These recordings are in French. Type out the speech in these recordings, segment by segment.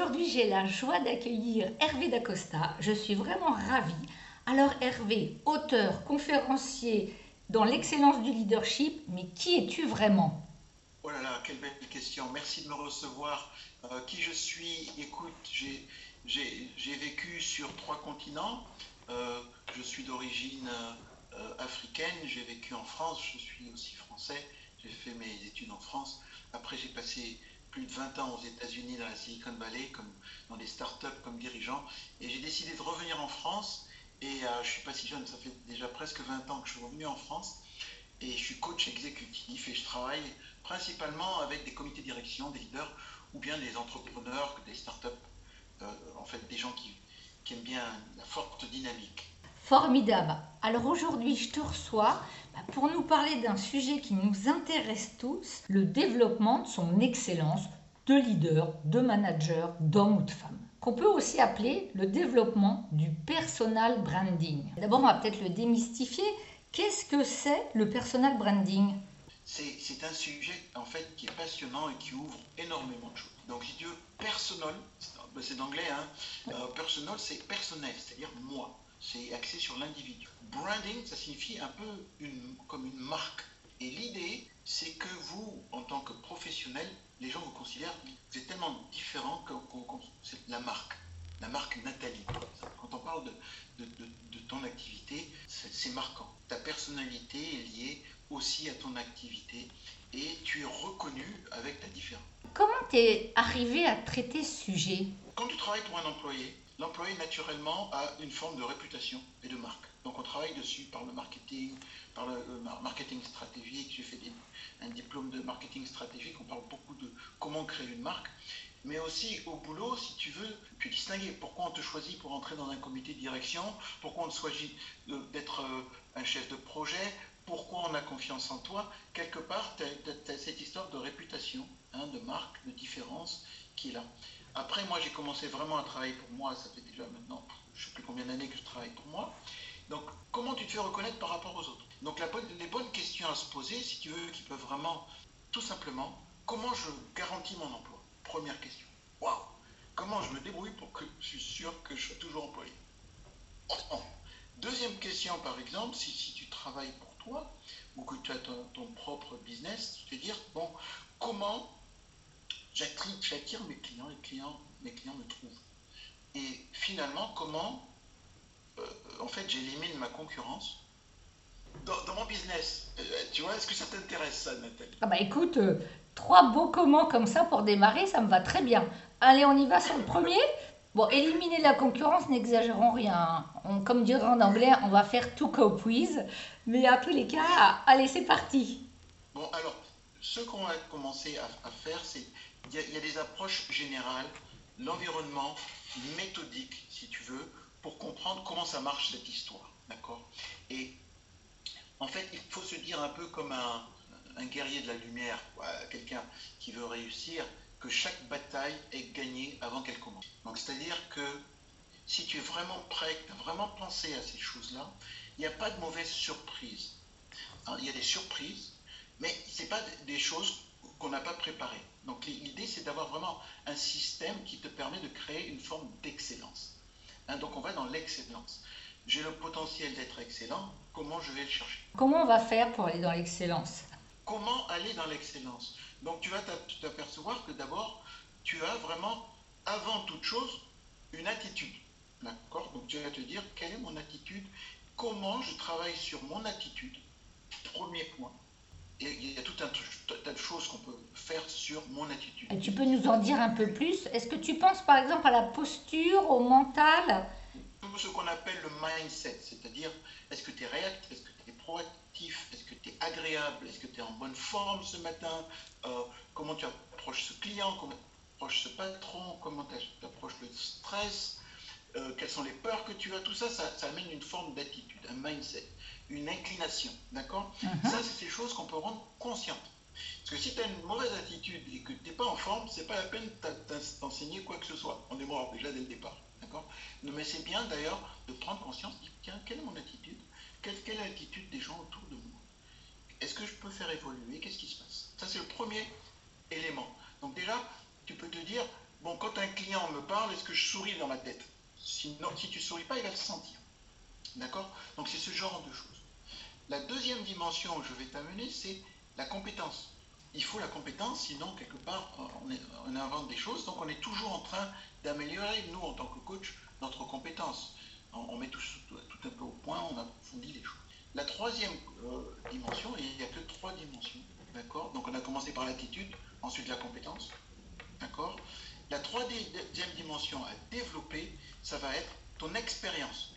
Aujourd'hui j'ai la joie d'accueillir Hervé Dacosta. Je suis vraiment ravie. Alors Hervé, auteur, conférencier dans l'excellence du leadership, mais qui es-tu vraiment? Oh là là, quelle belle question. Merci de me recevoir. Euh, qui je suis? Écoute, j'ai vécu sur trois continents. Euh, je suis d'origine euh, africaine, j'ai vécu en France, je suis aussi français, j'ai fait mes études en France. Après, j'ai passé plus de 20 ans aux États-Unis, dans la Silicon Valley, comme dans des startups comme dirigeant. Et j'ai décidé de revenir en France. Et euh, je ne suis pas si jeune, ça fait déjà presque 20 ans que je suis revenu en France. Et je suis coach exécutif et je travaille principalement avec des comités de direction, des leaders ou bien des entrepreneurs, des startups, euh, en fait des gens qui, qui aiment bien la forte dynamique. Formidable. Alors aujourd'hui, je te reçois bah, pour nous parler d'un sujet qui nous intéresse tous, le développement de son excellence de leader, de manager, d'homme ou de femme qu'on peut aussi appeler le développement du personal branding. D'abord, on va peut-être le démystifier. Qu'est-ce que c'est le personal branding? C'est un sujet en fait qui est passionnant et qui ouvre énormément de choses. Donc, si tu veux, personal, c'est d'anglais, hein, euh, personal, c'est personnel, c'est-à-dire moi c'est axé sur l'individu. Branding, ça signifie un peu une, comme une marque. Et l'idée, c'est que vous, en tant que professionnel, les gens vous considèrent, vous êtes tellement différent que, c'est la marque, la marque Nathalie. Quand on parle de, de, ton activité, c'est marquant. Ta personnalité est liée aussi à ton activité et tu es reconnu avec ta différence. Comment tu es arrivé à traiter ce sujet? Quand tu travailles pour un employé, l'employé naturellement a une forme de réputation et de marque. Donc on travaille dessus par le marketing, par le, marketing stratégique. J'ai fait un diplôme de marketing stratégique. On parle beaucoup de comment créer une marque. Mais aussi au boulot, si tu veux, tu distinguer pourquoi on te choisit pour entrer dans un comité de direction, pourquoi on te choisit d'être euh, un chef de projet, pourquoi on a confiance en toi. Quelque part, tu as, cette histoire de réputation, hein, de marque, de différence qui est là. Après, moi, j'ai commencé vraiment à travailler pour moi. Ça fait déjà maintenant, je ne sais plus combien d'années que je travaille pour moi. Donc, comment tu te fais reconnaître par rapport aux autres? Donc, la les bonnes questions à se poser, si tu veux, qui peuvent vraiment, tout simplement, comment je garantis mon emploi? Première question. Waouh Comment je me débrouille pour que je suis sûr que je sois toujours employé? Deuxième question, par exemple, si, tu travailles pour toi ou que tu as ton, propre business, te dire, bon, comment j'attire mes clients, les clients, mes clients me trouvent. Et finalement, comment, euh, en fait, j'élimine ma concurrence dans, mon business? Euh, tu vois, est-ce que ça t'intéresse ça, Nathalie? Ah bah écoute, euh, trois beaux comment comme ça pour démarrer, ça me va très bien. Allez, on y va sur le premier. Bon, éliminer la concurrence, n'exagérons rien. On, comme dirait en anglais, on va faire tout cope with. Mais à tous les cas, allez, c'est parti. Bon, alors, ce qu'on va commencer à faire, c'est il y, a des approches générales, l'environnement méthodique, si tu veux, pour comprendre comment ça marche cette histoire. Et en fait, il faut se dire un peu comme un, guerrier de la lumière, quelqu'un qui veut réussir, que chaque bataille est gagnée avant qu'elle commence. Donc, c'est-à-dire que si tu es vraiment prêt, que tu as vraiment pensé à ces choses-là, il n'y a pas de mauvaise surprise. Hein, il y a des surprises, mais ce n'est pas des choses qu'on n'a pas préparées. Donc l'idée, c'est d'avoir vraiment un système qui te permet de créer une forme d'excellence. Hein, donc on va dans l'excellence. J'ai le potentiel d'être excellent, comment je vais le chercher? Comment on va faire pour aller dans l'excellence? Comment aller dans l'excellence? Donc tu vas t'apercevoir que d'abord, tu as vraiment, avant toute chose, une attitude. D'accord? Donc tu vas te dire, quelle est mon attitude? Comment je travaille sur mon attitude? Premier point il y a tout un tas de choses qu'on peut faire sur mon attitude. Et tu peux nous en dire un peu plus? Est-ce que tu penses par exemple à la posture, au mental? Ce qu'on appelle le mindset, c'est-à-dire est-ce que tu es réactif, est-ce que tu es proactif, est-ce que tu es agréable, est-ce que tu es en bonne forme ce matin, euh, comment tu approches ce client, comment tu approches ce patron, comment tu approches le stress, euh, quelles sont les peurs que tu as, tout ça, ça, ça amène une forme d'attitude, un mindset une inclination. D'accord mhm. Ça, c'est des choses qu'on peut rendre conscientes. Parce que si tu as une mauvaise attitude et que tu n'es pas en forme, c'est pas la peine d'enseigner quoi que ce soit. On est mort déjà dès le départ. D'accord Mais c'est bien d'ailleurs de prendre conscience, de dire, tiens, quelle est mon attitude? Quelle, quelle, est l'attitude des gens autour de moi? Est-ce que je peux faire évoluer? Qu'est-ce qui se passe? Ça, c'est le premier élément. Donc déjà, tu peux te dire, bon, quand un client me parle, est-ce que je souris dans ma tête? Sinon, si tu souris pas, il va le sentir. D'accord? Donc c'est ce genre de choses. La deuxième dimension où je vais t'amener, c'est la compétence. Il faut la compétence, sinon quelque part on, invente des choses, donc on est toujours en train d'améliorer, nous en tant que coach, notre compétence. On, met tout, un peu au point, on approfondit les choses. La troisième euh, dimension, il n'y a que trois dimensions, d'accord? Donc on a commencé par l'attitude, ensuite la compétence, d'accord? La troisième dimension à développer, ça va être ton expérience,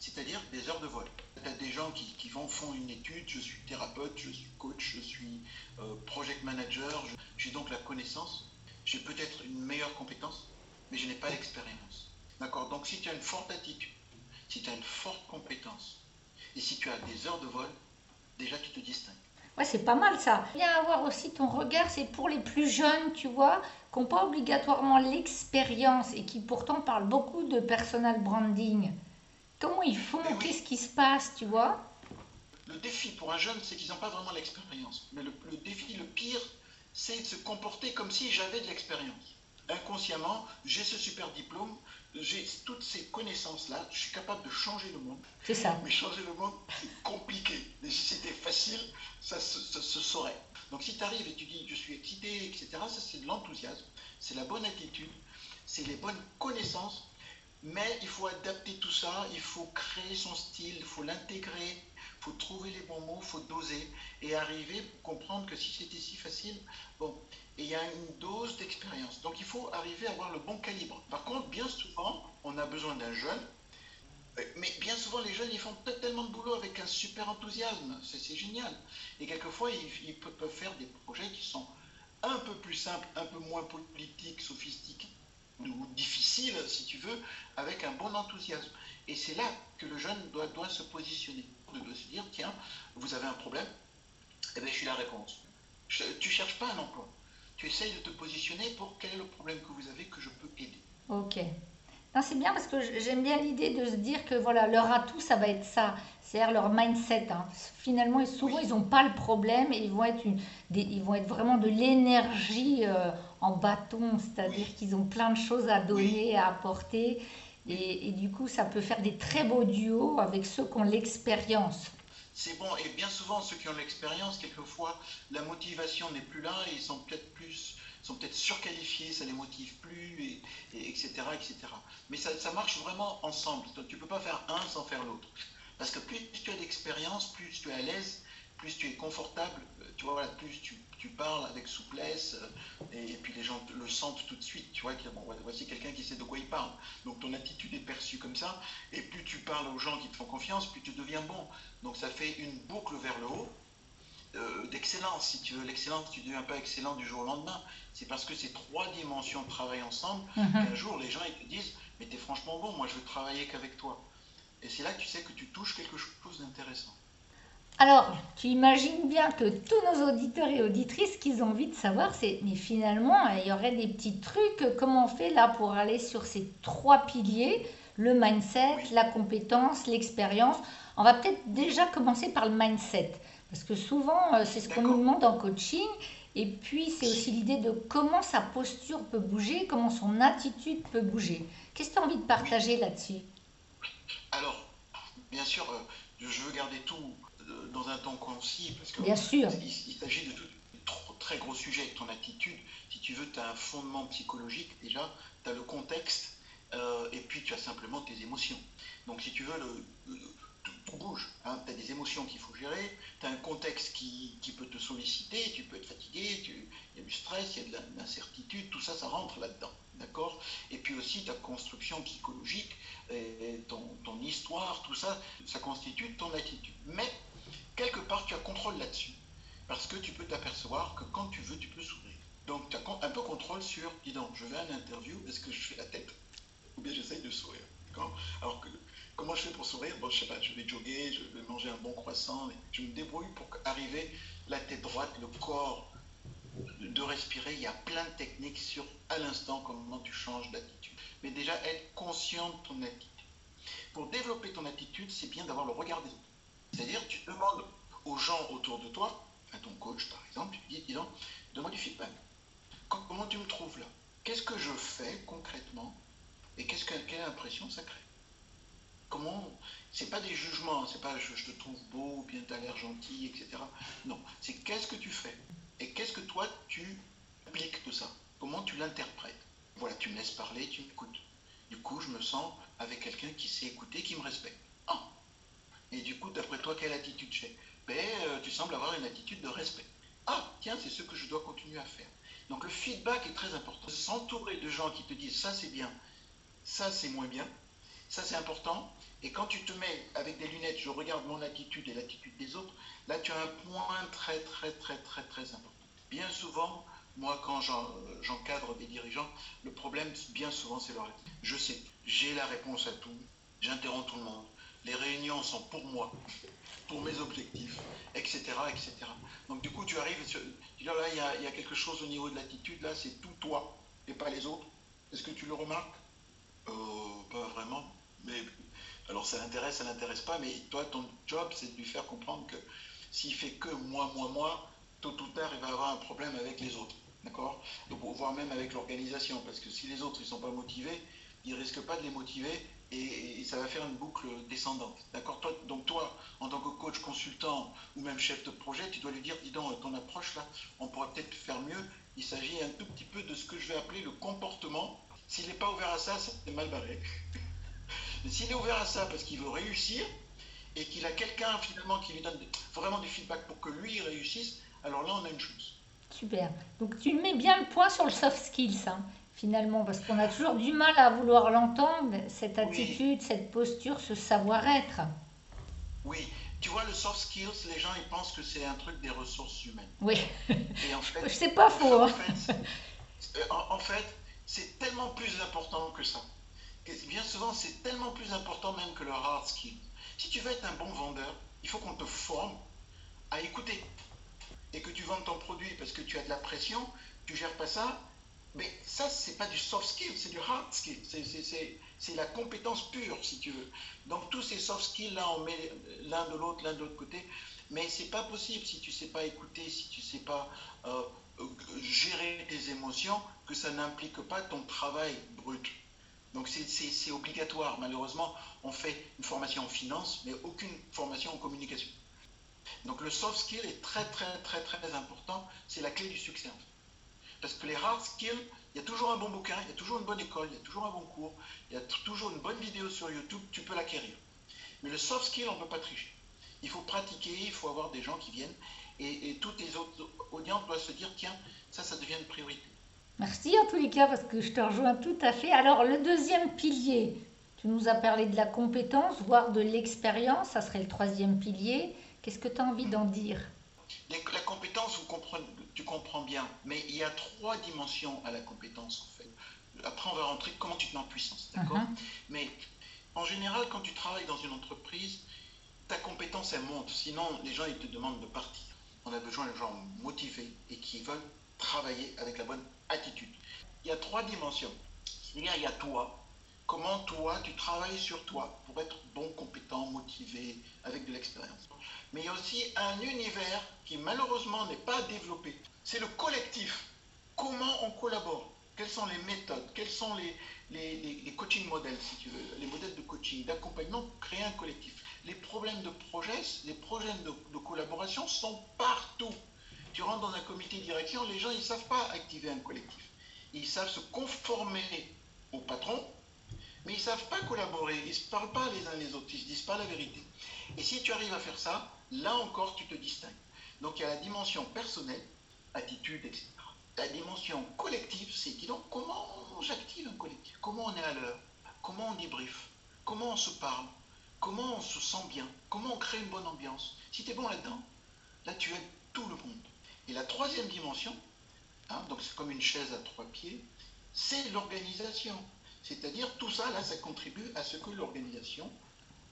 c'est-à-dire des heures de vol. Il y a des gens qui, vont, font une étude, je suis thérapeute, je suis coach, je suis euh, project manager, j'ai donc la connaissance, j'ai peut-être une meilleure compétence, mais je n'ai pas l'expérience. D'accord? Donc si tu as une forte attitude, si tu as une forte compétence, et si tu as des heures de vol, déjà tu te distingues. Ouais, c'est pas mal ça. Bien avoir aussi ton regard, c'est pour les plus jeunes, tu vois, qui n'ont pas obligatoirement l'expérience et qui pourtant parlent beaucoup de personal branding. Comment ils font Qu'est-ce qui se passe, tu vois Le défi pour un jeune, c'est qu'ils n'ont pas vraiment l'expérience. Mais le, défi, le pire, c'est de se comporter comme si j'avais de l'expérience. Inconsciemment, j'ai ce super diplôme, j'ai toutes ces connaissances-là, je suis capable de changer le monde. C'est ça. Mais changer le monde, c'est compliqué. Et si c'était facile, ça se, saurait. Donc si tu arrives et tu dis je suis excité, etc., ça c'est de l'enthousiasme, c'est la bonne attitude, c'est les bonnes connaissances, mais il faut adapter tout ça, il faut créer son style, il faut l'intégrer, il faut trouver les bons mots, il faut doser et arriver à comprendre que si c'était si facile, bon, il y a une dose d'expérience. Donc il faut arriver à avoir le bon calibre. Par contre, bien souvent, on a besoin d'un jeune, mais bien souvent, les jeunes, ils font tellement de boulot avec un super enthousiasme, c'est génial. Et quelquefois, ils, ils peuvent faire des projets qui sont un peu plus simples, un peu moins politiques, sophistiqués ou difficile, si tu veux, avec un bon enthousiasme. Et c'est là que le jeune doit, doit se positionner, de doit se dire, tiens, vous avez un problème, eh bien, je suis la réponse. tu ne cherches pas un emploi. Tu essayes de te positionner pour quel est le problème que vous avez que je peux aider. Ok. C'est bien parce que j'aime bien l'idée de se dire que voilà, leur atout, ça va être ça. C'est-à-dire leur mindset. Hein. Finalement, souvent, ils n'ont pas le problème et ils vont être, une, ils vont être vraiment de l'énergie euh, en bâton. C'est-à-dire qu'ils ont plein de choses à donner, à apporter. Et, et, du coup, ça peut faire des très beaux duos avec ceux qui ont l'expérience. C'est bon. Et bien souvent, ceux qui ont l'expérience, quelquefois, la motivation n'est plus là et ils sont peut-être plus sont peut-être surqualifiés, ça les motive plus, et, etc., etc. Mais ça, ça, marche vraiment ensemble. Tu ne peux pas faire un sans faire l'autre. Parce que plus tu as d'expérience, plus tu es à l'aise, plus tu es confortable, euh, tu vois, plus tu, tu, parles avec souplesse, euh, et, puis les gens le sentent tout de suite, tu vois, bon, voici quelqu'un qui sait de quoi il parle. Donc ton attitude est perçue comme ça, et plus tu parles aux gens qui te font confiance, plus tu deviens bon. Donc ça fait une boucle vers le haut, euh, d'excellence, si tu veux. L'excellence, tu ne deviens pas excellent du jour au lendemain. C'est parce que ces trois dimensions travaillent ensemble mhm. qu'un jour, les gens ils te disent Mais tu es franchement bon, moi je veux travailler qu'avec toi. Et c'est là que tu sais que tu touches quelque chose d'intéressant. Alors, tu imagines bien que tous nos auditeurs et auditrices, ce qu'ils ont envie de savoir, c'est mais finalement, il y aurait des petits trucs. Comment on fait là pour aller sur ces trois piliers le mindset, la compétence, l'expérience. On va peut-être déjà commencer par le mindset. Parce que souvent, euh, c'est ce qu'on nous demande en coaching. Et puis, c'est aussi l'idée de comment sa posture peut bouger, comment son attitude peut bouger. Qu'est-ce que tu as envie de partager là-dessus? Alors, bien sûr, euh, je veux garder tout dans un temps concis, parce que bien sûr. il, s'agit de tout, très gros sujet. Ton attitude, si tu veux, tu as un fondement psychologique déjà, tu as le contexte, et puis tu as simplement tes émotions. Donc, si tu veux, le tout, bouge. Hein. Tu as des émotions qu'il faut gérer, tu as un contexte qui, peut te solliciter, tu peux être fatigué, il y a du stress, il y a de l'incertitude, tout ça, ça rentre là-dedans. D'accord? Et puis aussi ta construction psychologique, et ton, ton, histoire, tout ça, ça constitue ton attitude. Mais quelque part, tu as contrôle là-dessus. Parce que tu peux t'apercevoir que quand tu veux, tu peux sourire. Donc tu as un peu contrôle sur, dis donc, je vais à une interview, est-ce que je fais la tête Ou bien j'essaye de sourire. Alors que Comment je fais pour sourire? Bon, je sais pas, je vais jogger, je vais manger un bon croissant, je me débrouille pour arriver la tête droite, le corps, de respirer. Il y a plein de techniques sur à l'instant comment tu changes d'attitude. Mais déjà, être conscient de ton attitude. Pour développer ton attitude, c'est bien d'avoir le regard des autres. C'est-à-dire, tu demandes aux gens autour de toi, à ton coach par exemple, tu dis, dis donc, donne-moi du feedback. Comment tu me trouves là? Qu'est-ce que je fais concrètement et qu'est-ce que, quelle impression ça crée? Comment C'est pas des jugements, c'est pas je, te trouve beau ou bien tu as l'air gentil, etc. Non, c'est qu'est-ce que tu fais et qu'est-ce que toi tu appliques de ça? Comment tu l'interprètes? Voilà, tu me laisses parler, tu m'écoutes. Du coup, je me sens avec quelqu'un qui sait écouter, qui me respecte. Et du coup, d'après toi, quelle attitude j'ai? Ben, euh, Tu sembles avoir une attitude de respect. Ah, tiens, c'est ce que je dois continuer à faire. Donc le feedback est très important. S'entourer de gens qui te disent ça c'est bien, ça c'est moins bien, ça c'est important. Et quand tu te mets avec des lunettes, je regarde mon attitude et l'attitude des autres, là tu as un point très très très très très important. Bien souvent, moi quand j'encadre des dirigeants, le problème bien souvent c'est leur attitude. Je sais, j'ai la réponse à tout, j'interromps tout le monde, les réunions sont pour moi, pour mes objectifs, etc. etc. Donc du coup, tu arrives, tu dis là, il y, a, il quelque chose au niveau de l'attitude, là, c'est tout toi et pas les autres. Est-ce que tu le remarques? Euh, Pas vraiment. Mais alors ça l'intéresse, ça l'intéresse pas, mais toi, ton job, c'est de lui faire comprendre que s'il fait que moi, moi, moi, tôt ou tard, il va avoir un problème avec les autres. D'accord? Voire même avec l'organisation, parce que si les autres, ils sont pas motivés, ils risquent pas de les motiver et, ça va faire une boucle descendante. D'accord? Donc toi, en tant que coach, consultant ou même chef de projet, tu dois lui dire, dis donc, ton approche là, on pourrait peut-être faire mieux. Il s'agit un tout petit peu de ce que je vais appeler le comportement. S'il n'est pas ouvert à ça, c'est mal barré. Mais s'il est ouvert à ça parce qu'il veut réussir et qu'il a quelqu'un finalement qui lui donne vraiment du feedback pour que lui réussisse, alors là on a une chose. Super. Donc tu mets bien le point sur le soft skills. Hein finalement, parce qu'on a toujours du mal à vouloir l'entendre, cette attitude, cette posture, ce savoir-être. Oui, tu vois, le soft skills, les gens, ils pensent que c'est un truc des ressources humaines. Oui, et en fait, c'est pas faux. Hein. En fait, c'est tellement plus important que ça. bien souvent, c'est tellement plus important même que le hard skill. Si tu veux être un bon vendeur, il faut qu'on te forme à écouter et que tu vendes ton produit parce que tu as de la pression, tu gères pas ça, mais ça, c'est pas du soft skill, c'est du hard skill. C'est la compétence pure, si tu veux. Donc, tous ces soft skills, là, on met l'un de l'autre, l'un de l'autre côté. Mais c'est pas possible si tu sais pas écouter, si tu sais pas euh, gérer tes émotions, que ça n'implique pas ton travail brut. Donc, c'est obligatoire. Malheureusement, on fait une formation en finance, mais aucune formation en communication. Donc, le soft skill est très, très, très, très important. C'est la clé du succès. Parce que les hard skills, il y a toujours un bon bouquin, il y a toujours une bonne école, il y a toujours un bon cours, il y a toujours une bonne vidéo sur YouTube, tu peux l'acquérir. Mais le soft skill, on ne peut pas tricher. Il faut pratiquer, il faut avoir des gens qui viennent. Et, toutes les autres audiences doivent se dire, tiens, ça, ça devient une priorité. Merci en tous les cas, parce que je te rejoins tout à fait. Alors, le deuxième pilier, tu nous as parlé de la compétence, voire de l'expérience, ça serait le troisième pilier. Qu'est-ce que tu as envie d'en dire? La compétence, vous comprenez, tu comprends bien. Mais il y a trois dimensions à la compétence, en fait. Après, on va rentrer comment tu te mets en puissance, d'accord uh-huh. Mais en général, quand tu travailles dans une entreprise, ta compétence, elle monte. Sinon, les gens, ils te demandent de partir. On a besoin de gens motivés et qui veulent travailler avec la bonne attitude. Il y a trois dimensions. C'est-à-dire, il y a toi. Comment toi, tu travailles sur toi pour être bon, compétent, motivé, avec de l'expérience. Mais il y a aussi un univers qui malheureusement n'est pas développé c'est le collectif. Comment on collabore? Quelles sont les méthodes? Quels sont les, les, coaching modèles, si tu veux, les modèles de coaching, d'accompagnement? Créer un collectif Les problèmes de projet, les problèmes de, collaboration sont partout. Tu rentres dans un comité de direction, les gens, ils ne savent pas activer un collectif. Ils savent se conformer au patron, mais ils ne savent pas collaborer. Ils ne se parlent pas les uns les autres, ils ne se disent pas la vérité. Et si tu arrives à faire ça, là encore, tu te distingues. Donc il y a la dimension personnelle, attitude, etc. La dimension collective, c'est dis donc comment j'active un collectif? Comment on est à l'heure? Comment on débrief Comment on se parle? Comment on se sent bien? Comment on crée une bonne ambiance? Si tu es bon là-dedans, là tu aides tout le monde. Et la troisième dimension, hein, donc c'est comme une chaise à trois pieds, c'est l'organisation. C'est-à-dire tout ça, là, ça contribue à ce que l'organisation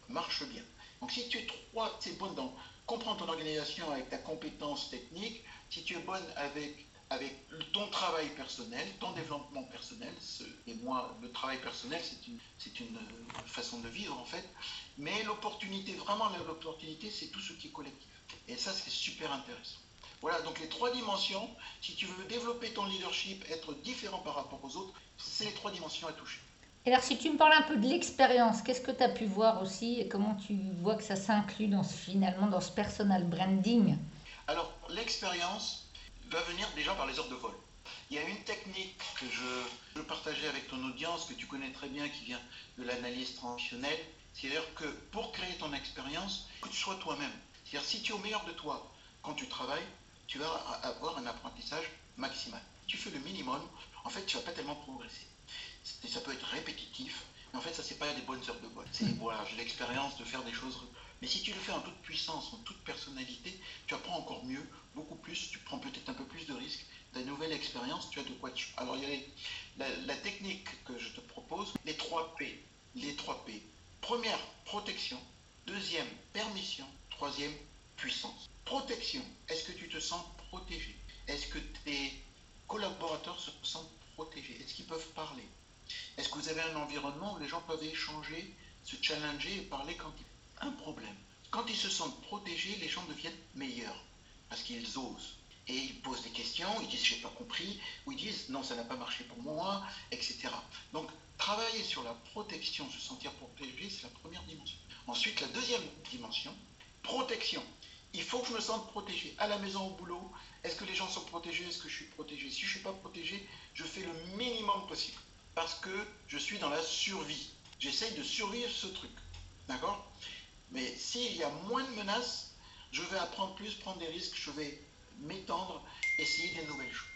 marche bien. Donc si tu es trois, c'est bon dans comprendre ton organisation avec ta compétence technique, si tu es bonne avec, avec ton travail personnel, ton développement personnel, et moi, le travail personnel, c'est une, c'est une euh, façon de vivre en fait, mais l'opportunité, vraiment l'opportunité, c'est tout ce qui est collectif. Et ça, c'est super intéressant. Voilà, donc les trois dimensions, si tu veux développer ton leadership, être différent par rapport aux autres, c'est les trois dimensions à toucher. Et alors, si tu me parles un peu de l'expérience, qu'est-ce que tu as pu voir aussi et comment tu vois que ça s'inclut dans ce, finalement dans ce personal branding? Alors, l'expérience va venir déjà par les heures de vol. Il y a une technique que je veux partager avec ton audience, que tu connais très bien, qui vient de l'analyse transitionnelle. C'est-à-dire que pour créer ton expérience, que tu sois toi-même. C'est-à-dire si tu es au meilleur de toi quand tu travailles, tu vas avoir un apprentissage maximal. Tu fais le minimum, en fait, tu ne vas pas tellement progresser. Ça peut être répétitif, mais en fait, ça, c'est pas des bonnes heures de vol. C'est, voilà, j'ai l'expérience de faire des choses. Mais si tu le fais en toute puissance, en toute personnalité, tu apprends encore mieux, beaucoup plus, tu prends peut-être un peu plus de risques, ta nouvelle expérience, tu as de quoi tu... Alors, il y a la, la, technique que je te propose, les 3 P. Les 3 P. Première, protection. Deuxième, permission. Troisième, puissance. Protection. Est-ce que tu te sens protégé? Est-ce que tes collaborateurs se sentent protégés? Est-ce qu'ils peuvent parler? Est-ce que vous avez un environnement où les gens peuvent échanger, se challenger et parler quand il y a un problème? Quand ils se sentent protégés, les gens deviennent meilleurs parce qu'ils osent et ils posent des questions, ils disent j'ai pas compris, ou ils disent non ça n'a pas marché pour moi, etc. Donc travailler sur la protection, se sentir protégé, c'est la première dimension. Ensuite la deuxième dimension, protection. Il faut que je me sente protégé. À la maison, au boulot, est-ce que les gens sont protégés? Est-ce que je suis protégé? Si je ne suis pas protégé, je fais le minimum possible. Parce que je suis dans la survie. J'essaye de survivre ce truc. D'accord? Mais s'il y a moins de menaces, je vais apprendre plus, prendre des risques, je vais m'étendre, essayer des nouvelles choses.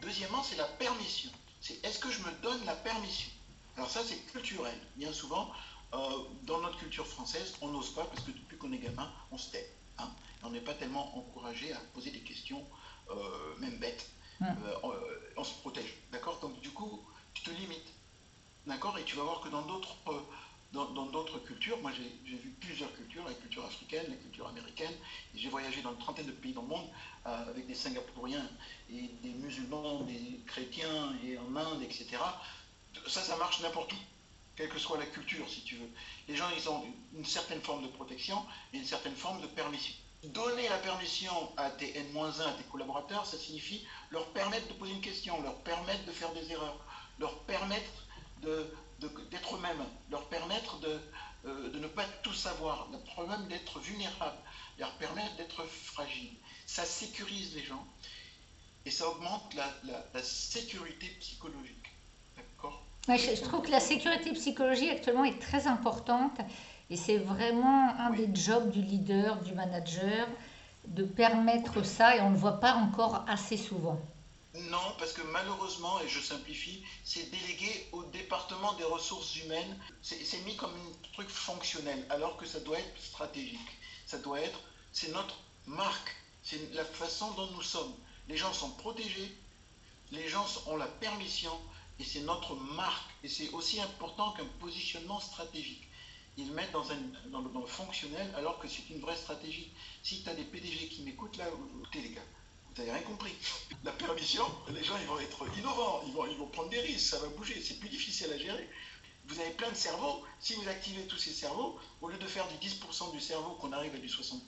Deuxièmement, c'est la permission. C'est est-ce que je me donne la permission? Alors ça, c'est culturel. Bien souvent, euh, dans notre culture française, on n'ose pas parce que depuis qu'on est gamin, on se tait. Hein. on n'est pas tellement encouragé à poser des questions, euh, même bêtes. Euh, on, se protège. D'accord? Donc du coup, tu te limites. D'accord? Et tu vas voir que dans d'autres dans d'autres cultures, moi j'ai vu plusieurs cultures, la culture africaine, la culture américaine, j'ai voyagé dans une trentaine de pays dans le monde euh, avec des Singapouriens et des musulmans, des chrétiens et en Inde, etc. Ça, ça marche n'importe où, quelle que soit la culture, si tu veux. Les gens, ils ont une certaine forme de protection et une certaine forme de permission. Donner la permission à tes N-1, à tes collaborateurs, ça signifie leur permettre de poser une question, leur permettre de faire des erreurs, leur permettre de, d'être eux-mêmes, leur permettre de, euh, de, ne pas tout savoir, leur permettre d'être vulnérables, leur permettre d'être fragiles. Ça sécurise les gens et ça augmente la, la, sécurité psychologique. D'accord? Je, trouve que la sécurité psychologique actuellement est très importante et c'est vraiment un des jobs du leader, du manager, de permettre ça et on ne le voit pas encore assez souvent. Non, parce que malheureusement, et je simplifie, c'est délégué au département des ressources humaines. C'est mis comme un truc fonctionnel, alors que ça doit être stratégique. Ça doit être, c'est notre marque, c'est la façon dont nous sommes. Les gens sont protégés, les gens ont la permission, et c'est notre marque. Et c'est aussi important qu'un positionnement stratégique. Ils le mettent dans, un, dans, le, fonctionnel, alors que c'est une vraie stratégie. Si tu as des PDG qui m'écoutent là, écoutez les gars, vous n'avez rien compris. La permission, les gens ils vont être innovants, ils vont, ils vont prendre des risques, ça va bouger, c'est plus difficile à gérer. Vous avez plein de cerveaux, si vous activez tous ces cerveaux, au lieu de faire du 10% du cerveau qu'on arrive à du 60%,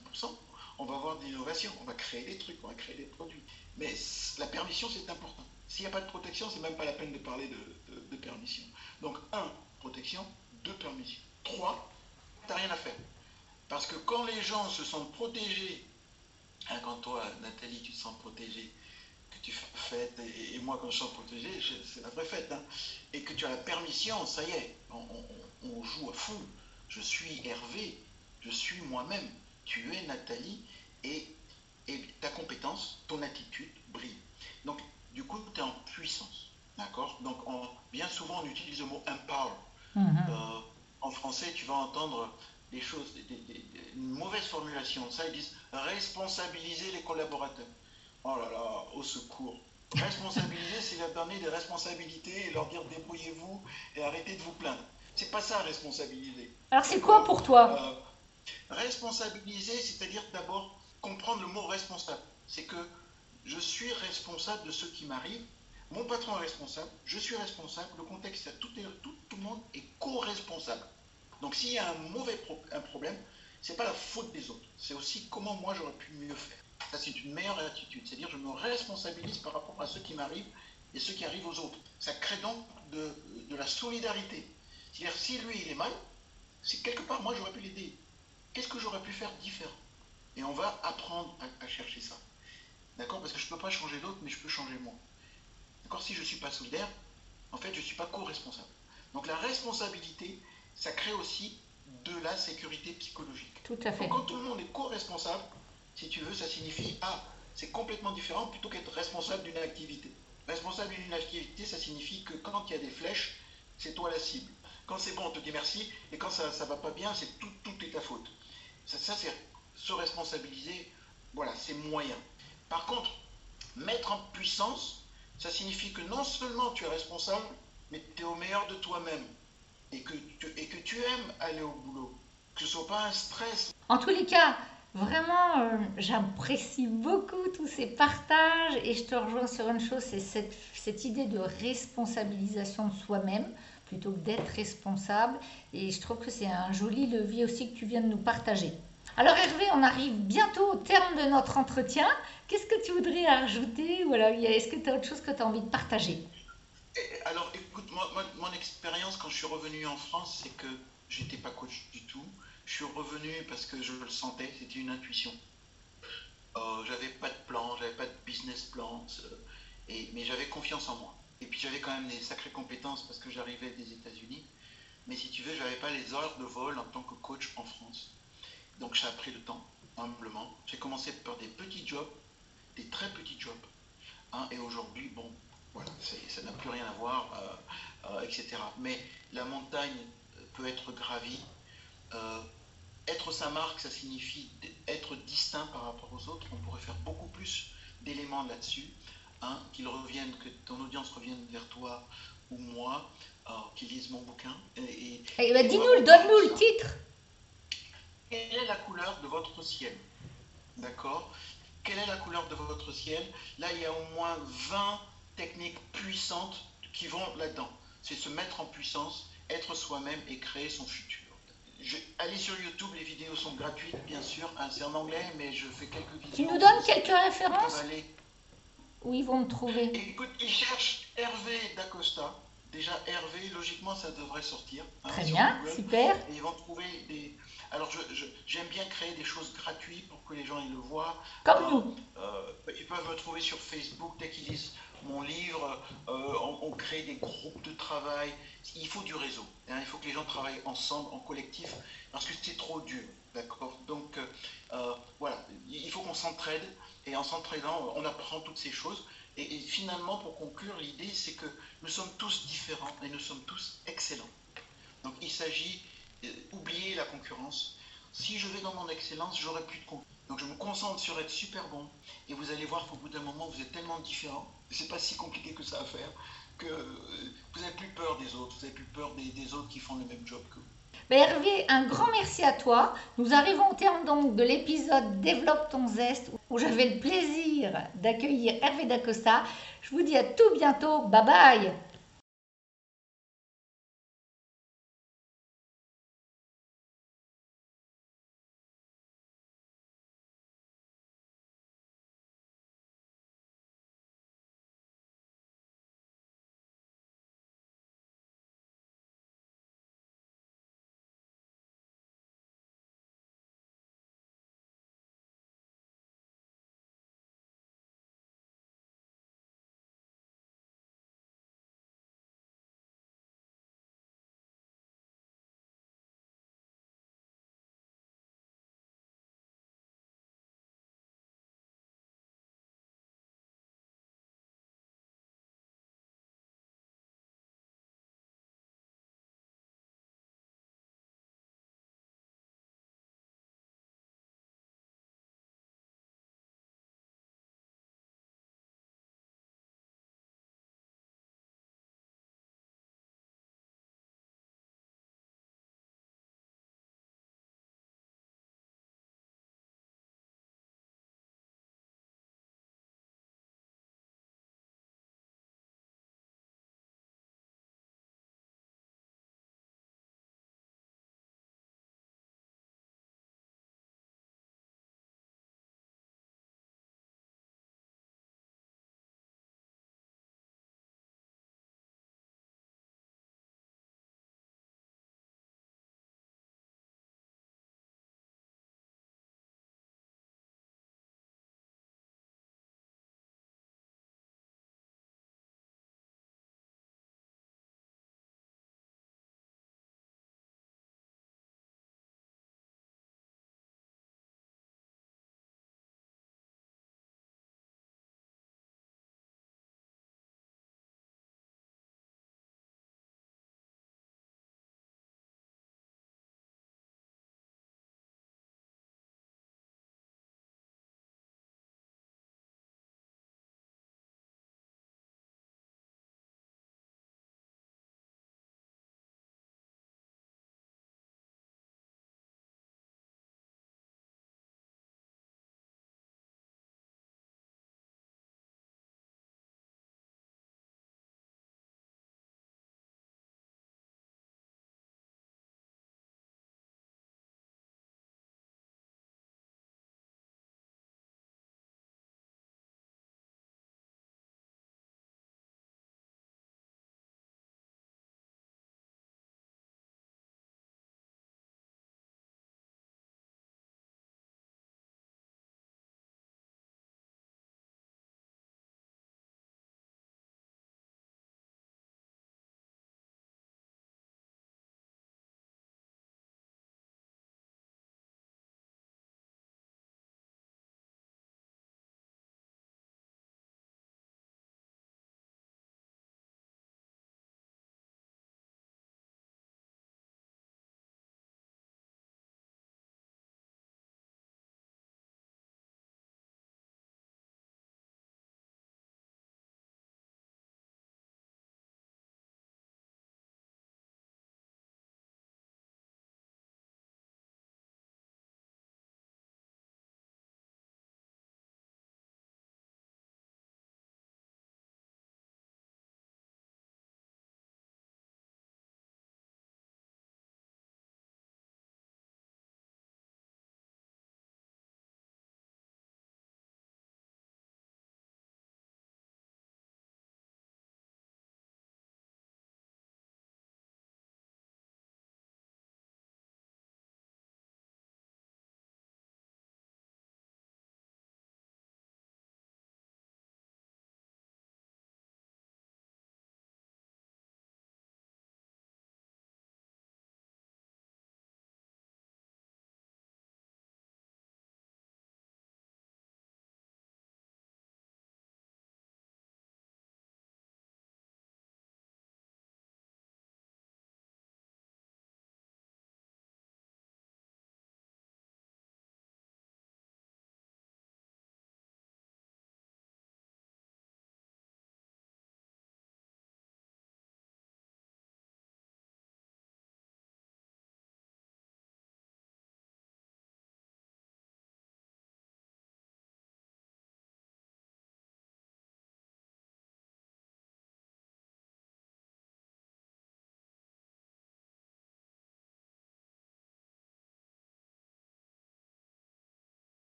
on va avoir de l'innovation, on va créer des trucs, on va créer des produits. Mais la permission, c'est important. S'il n'y a pas de protection, c'est même pas la peine de parler de, de permission. Donc, un, protection, deux, permission. Trois, tu n'as rien à faire. Parce que quand les gens se sentent protégés Hein, quand toi, Nathalie, tu te sens protégée, que tu fêtes, et, moi, quand je sens protégé, c'est la vraie fête, hein, et que tu as la permission, ça y est, on, joue à fond. Je suis Hervé, je suis moi-même, tu es Nathalie, et, ta compétence, ton attitude brille. Donc, du coup, tu es en puissance. D'accord? Donc, bien souvent, on utilise le mot empower. Mm-hmm. Euh, en français, tu vas entendre des choses, une mauvaise formulation. Ça, ils disent responsabiliser les collaborateurs. Oh là là, au secours. Responsabiliser, c'est leur donner des responsabilités et leur dire débrouillez-vous et arrêtez de vous plaindre. C'est pas ça, responsabiliser. Alors, c'est quoi pour toi? Euh, Responsabiliser, c'est-à-dire d'abord comprendre le mot responsable. C'est que je suis responsable de ce qui m'arrive. Mon patron est responsable, je suis responsable, le contexte, tout, tout, tout le monde est co-responsable. Donc s'il y a un mauvais un problème, ce n'est pas la faute des autres, c'est aussi comment moi j'aurais pu mieux faire. Ça, c'est une meilleure attitude. C'est-à-dire, je me responsabilise par rapport à ce qui m'arrive et ce qui arrive aux autres. Ça crée donc de, la solidarité. C'est-à-dire, si lui, il est mal, c'est quelque part, moi, j'aurais pu l'aider. Qu'est-ce que j'aurais pu faire différent? Et on va apprendre à, à chercher ça. D'accord? Parce que je ne peux pas changer l'autre, mais je peux changer moi. D'accord? Si je ne suis pas solidaire, en fait, je ne suis pas co-responsable. Donc la responsabilité, ça crée aussi de la sécurité psychologique. Tout à fait. Donc, quand tout le monde est co-responsable, si tu veux, ça signifie, ah, c'est complètement différent plutôt qu'être responsable d'une activité. Responsable d'une activité, ça signifie que quand il y a des flèches, c'est toi la cible. Quand c'est bon, on te dit merci, et quand ça ne va pas bien, c'est tout, tout est ta faute. Ça, ça c'est se responsabiliser, voilà, c'est moyen. Par contre, mettre en puissance, ça signifie que non seulement tu es responsable, mais tu es au meilleur de toi-même. Et que, tu, aimes aller au boulot. Que ce soit pas un stress. En tous les cas, vraiment, euh, j'apprécie beaucoup tous ces partages et je te rejoins sur une chose, c'est cette, cette idée de responsabilisation de soi-même plutôt que d'être responsable. Et je trouve que c'est un joli levier aussi que tu viens de nous partager. Alors Hervé, on arrive bientôt au terme de notre entretien. Qu'est-ce que tu voudrais ajouter ou alors est-ce que tu as autre chose que tu as envie de partager? Alors écoute, moi, mon expérience quand je suis revenu en France, c'est que j'étais pas coach du tout. Je suis revenu parce que je le sentais, c'était une intuition. Euh, j'avais pas de plan, j'avais pas de business plan, euh, mais j'avais confiance en moi. Et puis j'avais quand même des sacrées compétences parce que j'arrivais des États-Unis. Mais si tu veux, j'avais pas les heures de vol en tant que coach en France. Donc ça a pris le temps, humblement. J'ai commencé par des petits jobs, des très petits jobs. Hein, et aujourd'hui, bon, voilà, ça n'a plus rien à voir, euh, euh, etc. Mais la montagne peut être gravie. Euh, être sa marque, ça signifie être distinct par rapport aux autres. On pourrait faire beaucoup plus d'éléments là-dessus. Hein, qu'ils reviennent, que ton audience revienne vers toi ou moi, euh, qu'ils lisent mon bouquin. Et, et, Eh ben, dis-nous, donne-nous le titre. Quelle est la couleur de votre ciel? D'accord? Quelle est la couleur de votre ciel? Là, il y a au moins 20 techniques puissantes qui vont là-dedans. C'est se mettre en puissance, être soi-même et créer son futur. Je, allez sur YouTube, les vidéos sont gratuites, bien sûr. Hein, c'est en anglais, mais je fais quelques vidéos. Tu nous donnes quelques références aller où ils vont me trouver Et écoute, ils cherchent Hervé d'Acosta. Déjà, Hervé, logiquement, ça devrait sortir. hein, Très bien, Google. super. Et ils vont trouver des. Alors, j'aime bien créer des choses gratuites pour que les gens ils le voient. Comme Euh, nous. euh, ils peuvent me trouver sur Facebook dès qu'ils lisent mon livre. euh, on, crée des groupes de travail. Il faut du réseau. hein, il faut que les gens travaillent ensemble, en collectif, parce que c'est trop dur. Donc, euh, euh, voilà, il faut qu'on s'entraide. Et en s'entraidant, on apprend toutes ces choses. Et, et finalement, pour conclure, l'idée, c'est que nous sommes tous différents et nous sommes tous excellents. Donc, il s'agit d'oublier la concurrence. Si je vais dans mon excellence, j'aurai plus de concurrence. Donc, je me concentre sur être super bon. Et vous allez voir qu'au bout d'un moment, vous êtes tellement différents. C'est pas si compliqué que ça à faire que euh, vous n'avez plus peur des autres. Vous n'avez plus peur des, autres qui font le même job que vous. Hervé, un grand merci à toi. Nous arrivons au terme donc de l'épisode Développe ton zeste où j'avais le plaisir d'accueillir Hervé Dacosta. Je vous dis à tout bientôt. Bye bye